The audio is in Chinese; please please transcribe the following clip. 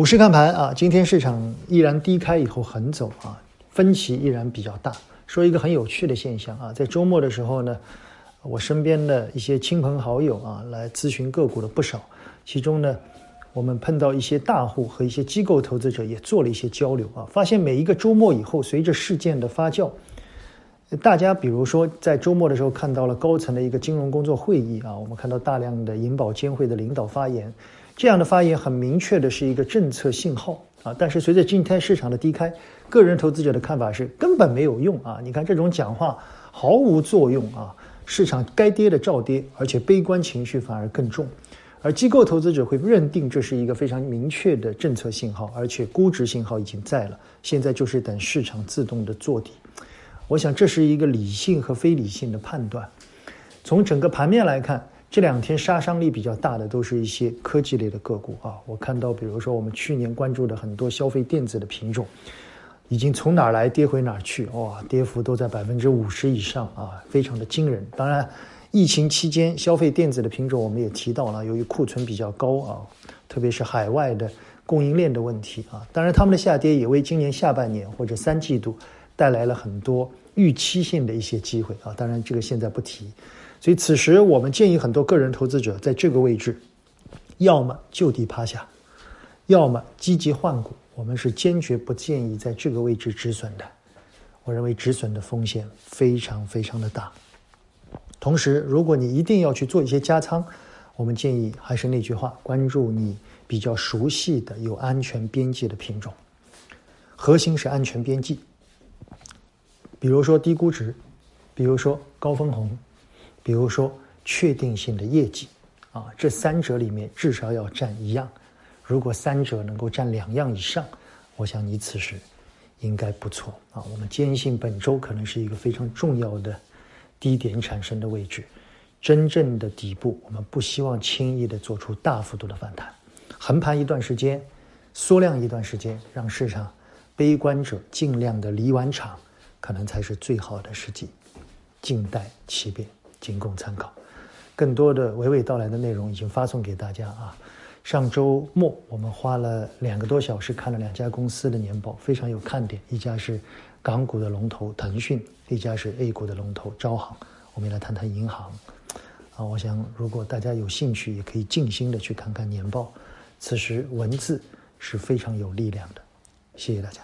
股市看盘啊，今天市场依然低开以后横走啊，分歧依然比较大。说一个很有趣的现象啊，在周末的时候呢，我身边的一些亲朋好友啊来咨询个股的不少，其中呢，我们碰到一些大户和一些机构投资者也做了一些交流啊，发现每一个周末以后，随着事件的发酵，大家比如说在周末的时候看到了高层的一个金融工作会议啊，我们看到大量的银保监会的领导发言。这样的发言很明确的是一个政策信号啊，但是随着今天市场的低开，个人投资者的看法是根本没有用啊！你看这种讲话毫无作用啊，市场该跌的照跌，而且悲观情绪反而更重，而机构投资者会认定这是一个非常明确的政策信号，而且估值信号已经在了，现在就是等市场自动的做底。我想这是一个理性和非理性的判断。从整个盘面来看。这两天杀伤力比较大的都是一些科技类的个股啊，我看到，比如说我们去年关注的很多消费电子的品种，已经从哪儿来跌回哪儿去，哇，跌幅都在百分之五十以上啊，非常的惊人。当然，疫情期间消费电子的品种我们也提到了，由于库存比较高啊，特别是海外的供应链的问题啊，当然他们的下跌也为今年下半年或者三季度带来了很多预期性的一些机会啊，当然这个现在不提。所以此时，我们建议很多个人投资者在这个位置，要么就地趴下，要么积极换股。我们是坚决不建议在这个位置止损的。我认为止损的风险非常非常的大。同时，如果你一定要去做一些加仓，我们建议还是那句话：关注你比较熟悉的有安全边际的品种。核心是安全边际，比如说低估值，比如说高分红。比如说确定性的业绩，啊，这三者里面至少要占一样。如果三者能够占两样以上，我想你此时应该不错啊。我们坚信本周可能是一个非常重要的低点产生的位置，真正的底部，我们不希望轻易的做出大幅度的反弹，横盘一段时间，缩量一段时间，让市场悲观者尽量的离完场，可能才是最好的时机。静待其变。仅供参考，更多的娓娓道来的内容已经发送给大家啊。上周末我们花了两个多小时看了两家公司的年报，非常有看点。一家是港股的龙头腾讯，一家是 A 股的龙头招行。我们来谈谈银行啊。我想如果大家有兴趣，也可以静心的去看看年报。此时文字是非常有力量的。谢谢大家。